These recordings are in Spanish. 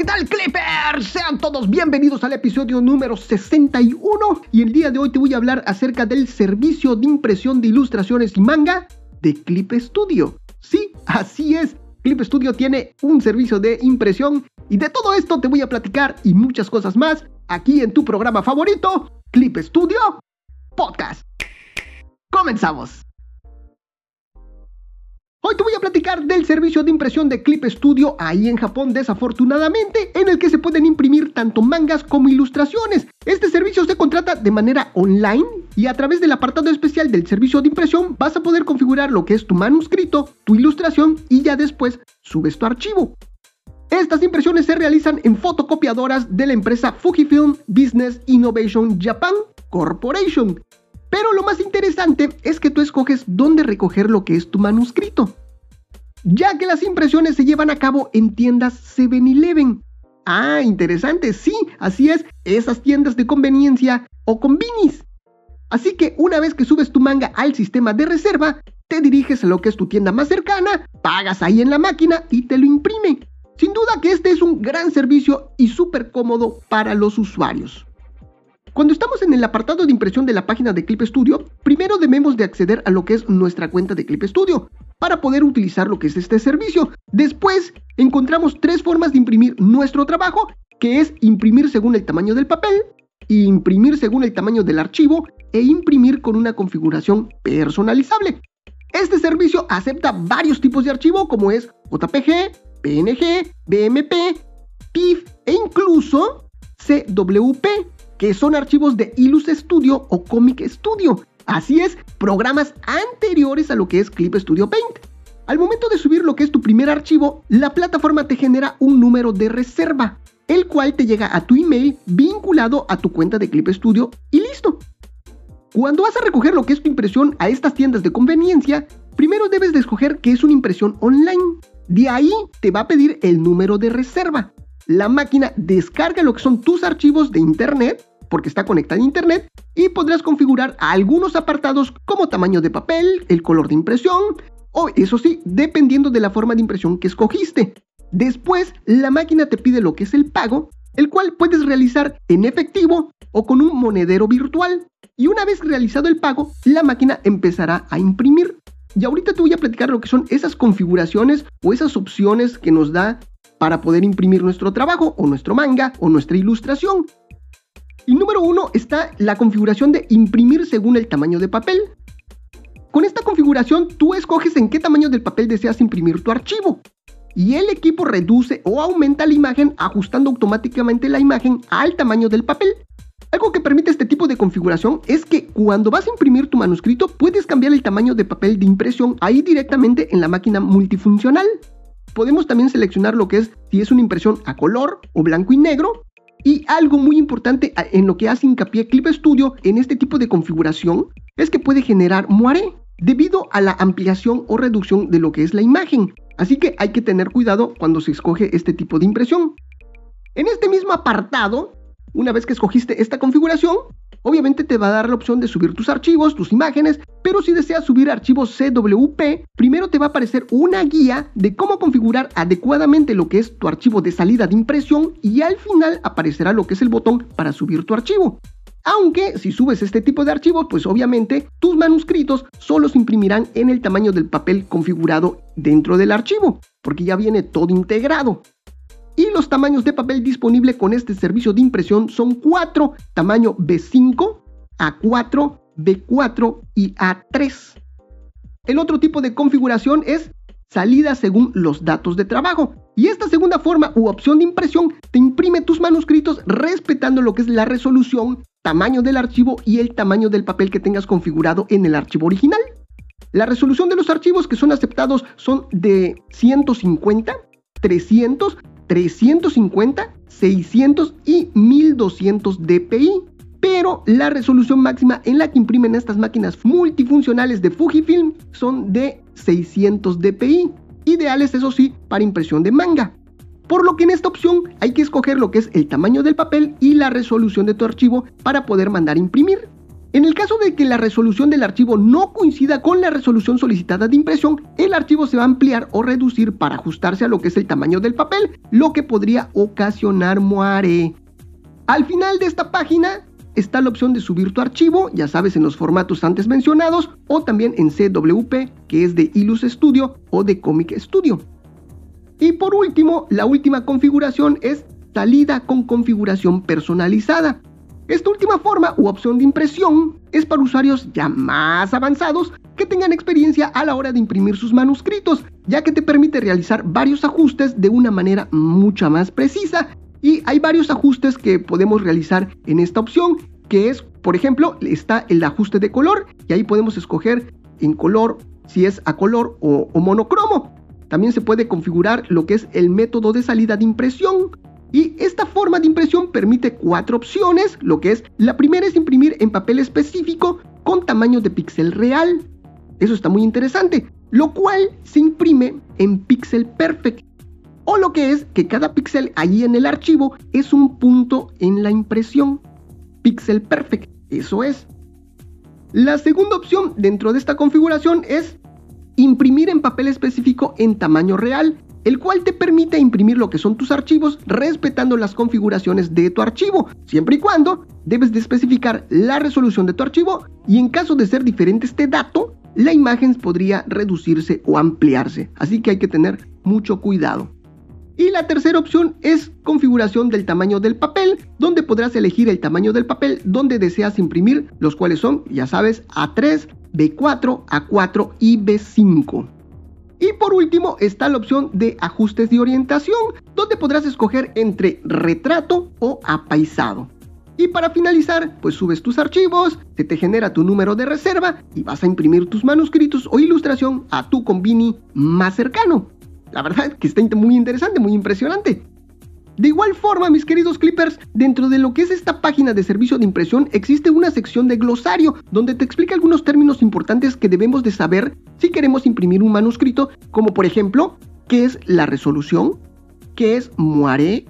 ¿qué tal Clippers? Sean todos bienvenidos al episodio número 61 y el día de hoy te voy a hablar acerca del servicio de impresión de ilustraciones y manga de Clip Studio. Sí, así es, Clip Studio tiene un servicio de impresión y de todo esto te voy a platicar y muchas cosas más aquí en tu programa favorito, Clip Studio Podcast. Comenzamos. Hoy te voy a platicar del servicio de impresión de Clip Studio ahí en Japón desafortunadamente, en el que se pueden imprimir tanto mangas como ilustraciones. Este servicio se contrata de manera online y a través del apartado especial del servicio de impresión vas a poder configurar lo que es tu manuscrito, tu ilustración y ya después subes tu archivo. Estas impresiones se realizan en fotocopiadoras de la empresa Fujifilm Business Innovation Japan Corporation. Pero lo más interesante es que tú escoges dónde recoger lo que es tu manuscrito, ya que las impresiones se llevan a cabo en tiendas 7-Eleven. Ah, interesante, sí, así es, esas tiendas de conveniencia o convinis. Así que una vez que subes tu manga al sistema de reserva, te diriges a lo que es tu tienda más cercana, pagas ahí en la máquina y te lo imprime. Sin duda que este es un gran servicio y súper cómodo para los usuarios. Cuando estamos en el apartado de impresión de la página de Clip Studio, primero debemos de acceder a lo que es nuestra cuenta de Clip Studio para poder utilizar lo que es este servicio. Después encontramos tres formas de imprimir nuestro trabajo, que es imprimir según el tamaño del papel, imprimir según el tamaño del archivo e imprimir con una configuración personalizable. Este servicio acepta varios tipos de archivo como es JPG, PNG, BMP, TIFF e incluso CWP que son archivos de Ilus Studio o Comic Studio. Así es, programas anteriores a lo que es Clip Studio Paint. Al momento de subir lo que es tu primer archivo, la plataforma te genera un número de reserva, el cual te llega a tu email vinculado a tu cuenta de Clip Studio y listo. Cuando vas a recoger lo que es tu impresión a estas tiendas de conveniencia, primero debes de escoger que es una impresión online. De ahí te va a pedir el número de reserva. La máquina descarga lo que son tus archivos de internet porque está conectada a internet y podrás configurar algunos apartados como tamaño de papel, el color de impresión o eso sí, dependiendo de la forma de impresión que escogiste. Después, la máquina te pide lo que es el pago, el cual puedes realizar en efectivo o con un monedero virtual. Y una vez realizado el pago, la máquina empezará a imprimir. Y ahorita te voy a platicar lo que son esas configuraciones o esas opciones que nos da para poder imprimir nuestro trabajo o nuestro manga o nuestra ilustración. Y número uno está la configuración de imprimir según el tamaño de papel. Con esta configuración tú escoges en qué tamaño del papel deseas imprimir tu archivo. Y el equipo reduce o aumenta la imagen ajustando automáticamente la imagen al tamaño del papel. Algo que permite este tipo de configuración es que cuando vas a imprimir tu manuscrito puedes cambiar el tamaño de papel de impresión ahí directamente en la máquina multifuncional. Podemos también seleccionar lo que es si es una impresión a color o blanco y negro y algo muy importante en lo que hace hincapié Clip Studio en este tipo de configuración es que puede generar moiré debido a la ampliación o reducción de lo que es la imagen. Así que hay que tener cuidado cuando se escoge este tipo de impresión. En este mismo apartado, una vez que escogiste esta configuración, Obviamente te va a dar la opción de subir tus archivos, tus imágenes, pero si deseas subir archivos CWP, primero te va a aparecer una guía de cómo configurar adecuadamente lo que es tu archivo de salida de impresión y al final aparecerá lo que es el botón para subir tu archivo. Aunque si subes este tipo de archivos, pues obviamente tus manuscritos solo se imprimirán en el tamaño del papel configurado dentro del archivo, porque ya viene todo integrado. Y los tamaños de papel disponible con este servicio de impresión son 4, tamaño B5, A4, B4 y A3. El otro tipo de configuración es salida según los datos de trabajo. Y esta segunda forma u opción de impresión te imprime tus manuscritos respetando lo que es la resolución, tamaño del archivo y el tamaño del papel que tengas configurado en el archivo original. La resolución de los archivos que son aceptados son de 150, 300, 350, 600 y 1200 dpi. Pero la resolución máxima en la que imprimen estas máquinas multifuncionales de Fujifilm son de 600 dpi, ideales eso sí para impresión de manga. Por lo que en esta opción hay que escoger lo que es el tamaño del papel y la resolución de tu archivo para poder mandar imprimir. En el caso de que la resolución del archivo no coincida con la resolución solicitada de impresión, el archivo se va a ampliar o reducir para ajustarse a lo que es el tamaño del papel, lo que podría ocasionar moare. Al final de esta página está la opción de subir tu archivo, ya sabes, en los formatos antes mencionados, o también en CWP, que es de Ilus Studio o de Comic Studio. Y por último, la última configuración es salida con configuración personalizada. Esta última forma u opción de impresión es para usuarios ya más avanzados que tengan experiencia a la hora de imprimir sus manuscritos, ya que te permite realizar varios ajustes de una manera mucho más precisa. Y hay varios ajustes que podemos realizar en esta opción, que es, por ejemplo, está el ajuste de color, y ahí podemos escoger en color, si es a color o, o monocromo. También se puede configurar lo que es el método de salida de impresión, y esta forma de impresión permite cuatro opciones, lo que es, la primera es imprimir en papel específico con tamaño de píxel real. Eso está muy interesante, lo cual se imprime en pixel perfect. O lo que es que cada píxel allí en el archivo es un punto en la impresión. Pixel perfect, eso es. La segunda opción dentro de esta configuración es imprimir en papel específico en tamaño real el cual te permite imprimir lo que son tus archivos respetando las configuraciones de tu archivo, siempre y cuando debes de especificar la resolución de tu archivo y en caso de ser diferente este dato, la imagen podría reducirse o ampliarse, así que hay que tener mucho cuidado. Y la tercera opción es configuración del tamaño del papel, donde podrás elegir el tamaño del papel donde deseas imprimir, los cuales son, ya sabes, A3, B4, A4 y B5. Y por último está la opción de ajustes de orientación, donde podrás escoger entre retrato o apaisado. Y para finalizar, pues subes tus archivos, se te genera tu número de reserva y vas a imprimir tus manuscritos o ilustración a tu convini más cercano. La verdad que está muy interesante, muy impresionante. De igual forma, mis queridos clippers, dentro de lo que es esta página de servicio de impresión existe una sección de glosario donde te explica algunos términos importantes que debemos de saber si queremos imprimir un manuscrito, como por ejemplo, qué es la resolución, qué es moiré,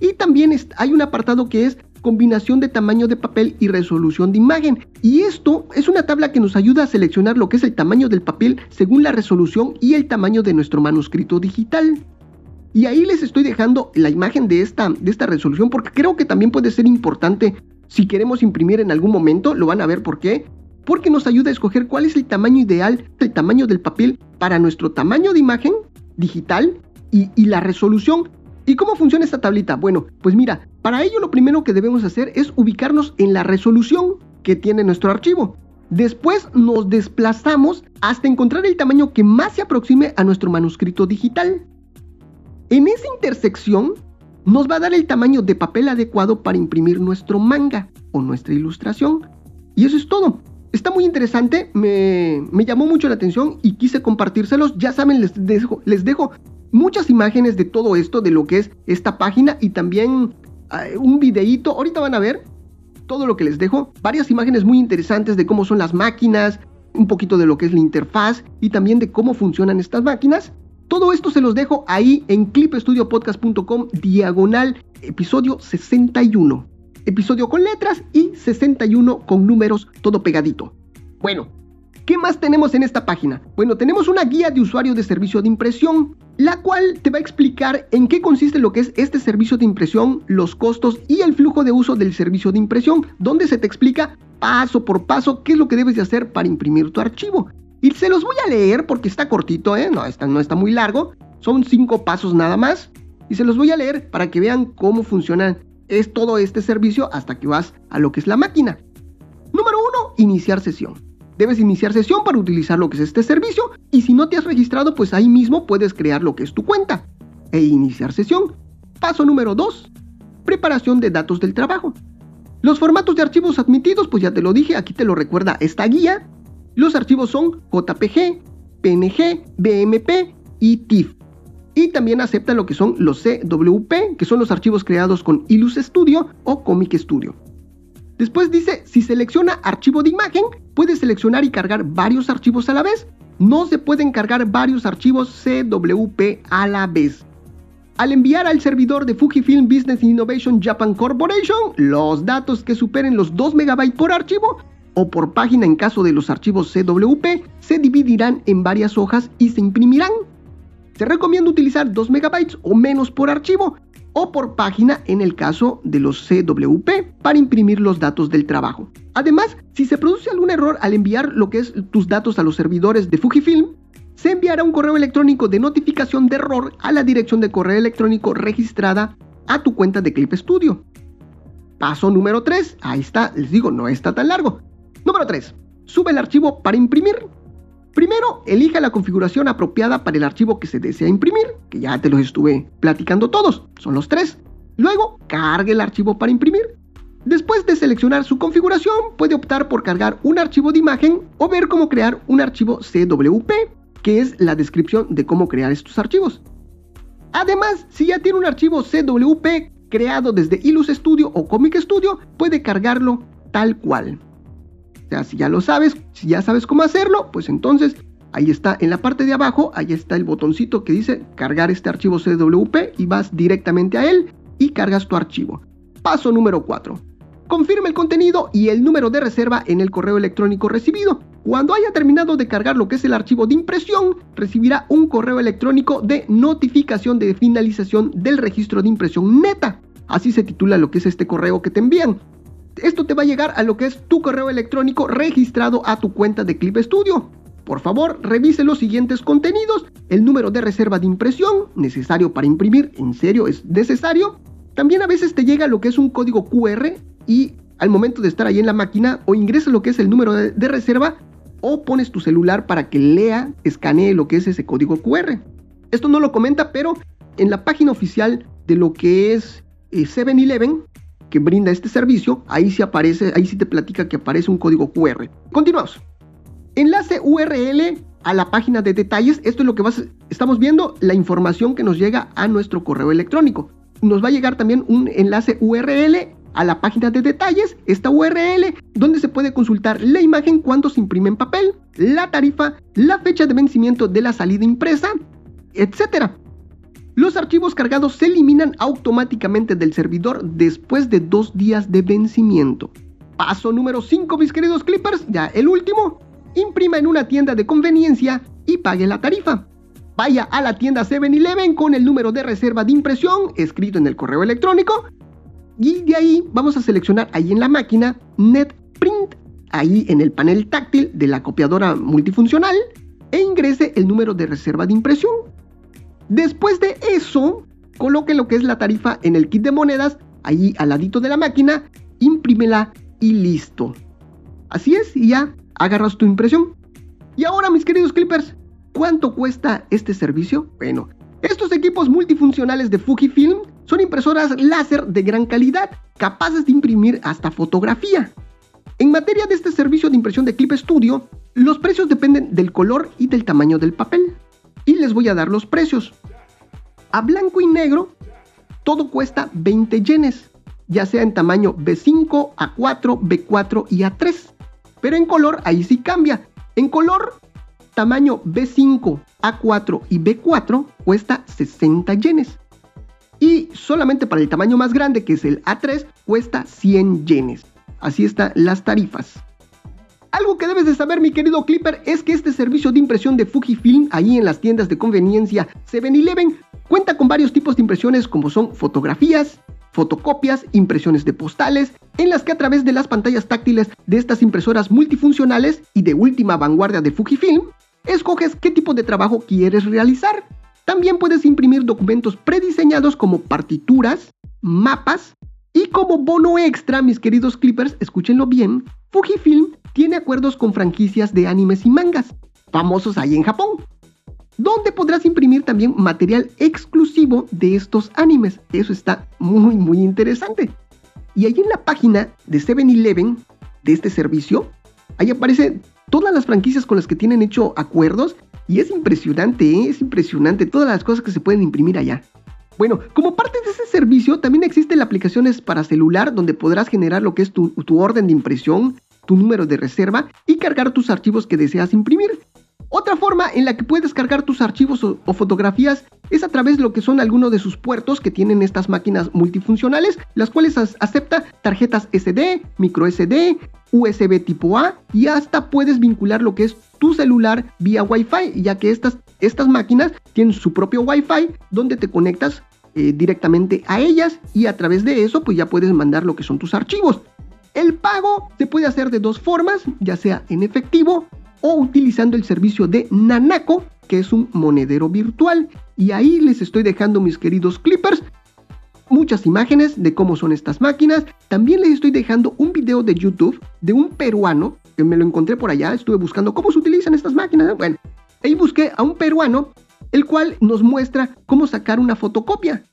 y también hay un apartado que es combinación de tamaño de papel y resolución de imagen. Y esto es una tabla que nos ayuda a seleccionar lo que es el tamaño del papel según la resolución y el tamaño de nuestro manuscrito digital. Y ahí les estoy dejando la imagen de esta, de esta resolución porque creo que también puede ser importante si queremos imprimir en algún momento, lo van a ver por qué. Porque nos ayuda a escoger cuál es el tamaño ideal, el tamaño del papel para nuestro tamaño de imagen digital y, y la resolución. ¿Y cómo funciona esta tablita? Bueno, pues mira, para ello lo primero que debemos hacer es ubicarnos en la resolución que tiene nuestro archivo. Después nos desplazamos hasta encontrar el tamaño que más se aproxime a nuestro manuscrito digital. En esa intersección nos va a dar el tamaño de papel adecuado para imprimir nuestro manga o nuestra ilustración. Y eso es todo. Está muy interesante, me, llamó mucho la atención y quise compartírselos. Ya saben, les dejo, muchas imágenes de todo esto, de lo que es esta página y también eh, un videíto. Ahorita van a ver todo lo que les dejo. Varias imágenes muy interesantes de cómo son las máquinas, un poquito de lo que es la interfaz y también de cómo funcionan estas máquinas. Todo esto se los dejo ahí en clipestudiopodcast.com diagonal episodio 61. Episodio con letras y 61 con números, todo pegadito. Bueno, ¿qué más tenemos en esta página? Bueno, tenemos una guía de usuario de servicio de impresión, la cual te va a explicar en qué consiste lo que es este servicio de impresión, los costos y el flujo de uso del servicio de impresión, donde se te explica paso por paso qué es lo que debes de hacer para imprimir tu archivo. Y se los voy a leer porque está cortito, ¿eh? No está, no está muy largo. Son cinco pasos nada más. Y se los voy a leer para que vean cómo funciona es todo este servicio hasta que vas a lo que es la máquina. Número uno, iniciar sesión. Debes iniciar sesión para utilizar lo que es este servicio y si no te has registrado, pues ahí mismo puedes crear lo que es tu cuenta e iniciar sesión. Paso número 2. Preparación de datos del trabajo. Los formatos de archivos admitidos, pues ya te lo dije, aquí te lo recuerda esta guía. Los archivos son JPG, PNG, BMP y TIFF. Y también acepta lo que son los CWP, que son los archivos creados con Ilus Studio o Comic Studio. Después dice, si selecciona archivo de imagen, puede seleccionar y cargar varios archivos a la vez. No se pueden cargar varios archivos CWP a la vez. Al enviar al servidor de Fujifilm Business Innovation Japan Corporation los datos que superen los 2 MB por archivo, o por página en caso de los archivos CWP, se dividirán en varias hojas y se imprimirán. Se recomienda utilizar 2 MB o menos por archivo o por página en el caso de los CWP para imprimir los datos del trabajo. Además, si se produce algún error al enviar lo que es tus datos a los servidores de Fujifilm, se enviará un correo electrónico de notificación de error a la dirección de correo electrónico registrada a tu cuenta de Clip Studio. Paso número 3, ahí está, les digo, no está tan largo. Número 3, sube el archivo para imprimir. Primero, elija la configuración apropiada para el archivo que se desea imprimir, que ya te los estuve platicando todos, son los tres. Luego, cargue el archivo para imprimir. Después de seleccionar su configuración, puede optar por cargar un archivo de imagen o ver cómo crear un archivo CWP, que es la descripción de cómo crear estos archivos. Además, si ya tiene un archivo CWP creado desde Ilus Studio o Comic Studio, puede cargarlo tal cual. Si ya lo sabes, si ya sabes cómo hacerlo, pues entonces ahí está en la parte de abajo, ahí está el botoncito que dice cargar este archivo CWP y vas directamente a él y cargas tu archivo. Paso número 4. Confirma el contenido y el número de reserva en el correo electrónico recibido. Cuando haya terminado de cargar lo que es el archivo de impresión, recibirá un correo electrónico de notificación de finalización del registro de impresión neta. Así se titula lo que es este correo que te envían. Esto te va a llegar a lo que es tu correo electrónico registrado a tu cuenta de Clip Studio. Por favor, revise los siguientes contenidos. El número de reserva de impresión, necesario para imprimir, en serio es necesario. También a veces te llega lo que es un código QR y al momento de estar ahí en la máquina o ingresa lo que es el número de, reserva o pones tu celular para que lea, escanee lo que es ese código QR. Esto no lo comenta, pero en la página oficial de lo que es 7-Eleven, eh, que brinda este servicio, ahí sí aparece, ahí sí te platica que aparece un código QR. Continuamos. Enlace URL a la página de detalles. Esto es lo que vas, estamos viendo, la información que nos llega a nuestro correo electrónico. Nos va a llegar también un enlace URL a la página de detalles, esta URL, donde se puede consultar la imagen cuando se imprime en papel, la tarifa, la fecha de vencimiento de la salida impresa, etc. Los archivos cargados se eliminan automáticamente del servidor después de dos días de vencimiento. Paso número 5, mis queridos clippers, ya el último. Imprima en una tienda de conveniencia y pague la tarifa. Vaya a la tienda 7-Eleven con el número de reserva de impresión escrito en el correo electrónico y de ahí vamos a seleccionar ahí en la máquina NetPrint, ahí en el panel táctil de la copiadora multifuncional e ingrese el número de reserva de impresión. Después de eso, coloque lo que es la tarifa en el kit de monedas, ahí al ladito de la máquina, imprímela y listo. Así es, y ya agarras tu impresión. Y ahora, mis queridos clippers, ¿cuánto cuesta este servicio? Bueno, estos equipos multifuncionales de Fujifilm son impresoras láser de gran calidad, capaces de imprimir hasta fotografía. En materia de este servicio de impresión de Clip Studio, los precios dependen del color y del tamaño del papel. Y les voy a dar los precios. A blanco y negro, todo cuesta 20 yenes, ya sea en tamaño B5, A4, B4 y A3. Pero en color ahí sí cambia. En color, tamaño B5, A4 y B4 cuesta 60 yenes. Y solamente para el tamaño más grande, que es el A3, cuesta 100 yenes. Así están las tarifas. Algo que debes de saber, mi querido Clipper, es que este servicio de impresión de Fujifilm, ahí en las tiendas de conveniencia 7-Eleven, cuenta con varios tipos de impresiones como son fotografías, fotocopias, impresiones de postales, en las que a través de las pantallas táctiles de estas impresoras multifuncionales y de última vanguardia de Fujifilm, escoges qué tipo de trabajo quieres realizar. También puedes imprimir documentos prediseñados como partituras, mapas y como bono extra, mis queridos clippers, escúchenlo bien, Fujifilm tiene acuerdos con franquicias de animes y mangas, famosos ahí en Japón, donde podrás imprimir también material exclusivo de estos animes. Eso está muy, muy interesante. Y ahí en la página de 7-Eleven de este servicio, ahí aparecen todas las franquicias con las que tienen hecho acuerdos y es impresionante, ¿eh? es impresionante todas las cosas que se pueden imprimir allá. Bueno, como parte de ese servicio también existen aplicaciones para celular donde podrás generar lo que es tu, orden de impresión, tu número de reserva y cargar tus archivos que deseas imprimir. Otra forma en la que puedes cargar tus archivos o, fotografías es a través de lo que son algunos de sus puertos que tienen estas máquinas multifuncionales, las cuales acepta tarjetas SD, micro SD, USB tipo A y hasta puedes vincular lo que es tu celular vía Wi-Fi, ya que estas, estas máquinas tienen su propio Wi-Fi donde te conectas eh, directamente a ellas y a través de eso pues ya puedes mandar lo que son tus archivos. El pago se puede hacer de dos formas, ya sea en efectivo o utilizando el servicio de Nanako, que es un monedero virtual. Y ahí les estoy dejando, mis queridos clippers, muchas imágenes de cómo son estas máquinas. También les estoy dejando un video de YouTube de un peruano, que me lo encontré por allá, estuve buscando cómo se utilizan estas máquinas. Bueno, ahí busqué a un peruano, el cual nos muestra cómo sacar una fotocopia.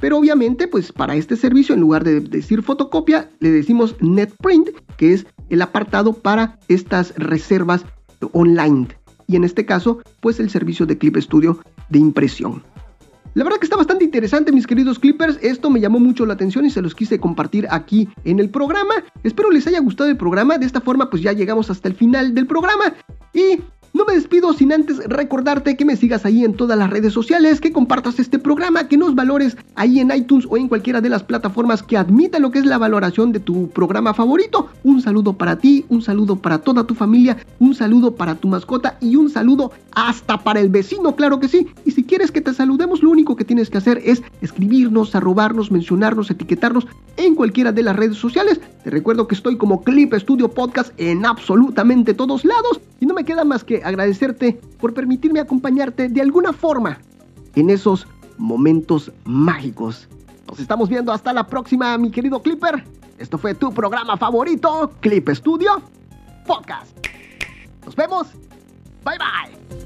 Pero obviamente, pues para este servicio, en lugar de decir fotocopia, le decimos NetPrint, que es el apartado para estas reservas online. Y en este caso, pues el servicio de Clip Studio de impresión. La verdad que está bastante interesante, mis queridos clippers. Esto me llamó mucho la atención y se los quise compartir aquí en el programa. Espero les haya gustado el programa. De esta forma, pues ya llegamos hasta el final del programa. Y no me despido sin antes recordarte que me sigas ahí en todas las redes sociales, que compartas este programa, que nos valores ahí en iTunes o en cualquiera de las plataformas que admita lo que es la valoración de tu programa favorito. Un saludo para ti, un saludo para toda tu familia, un saludo para tu mascota y un saludo hasta para el vecino, claro que sí. Y si quieres que te saludemos, lo único que tienes que hacer es escribirnos, arrobarnos, mencionarnos, etiquetarnos en cualquiera de las redes sociales. Te recuerdo que estoy como Clip Studio Podcast en absolutamente todos lados y no me queda más que agradecerte por permitirme acompañarte de alguna forma en esos momentos mágicos. Nos estamos viendo hasta la próxima, mi querido Clipper. Esto fue tu programa favorito, Clip Studio Podcast. Nos vemos. Bye bye.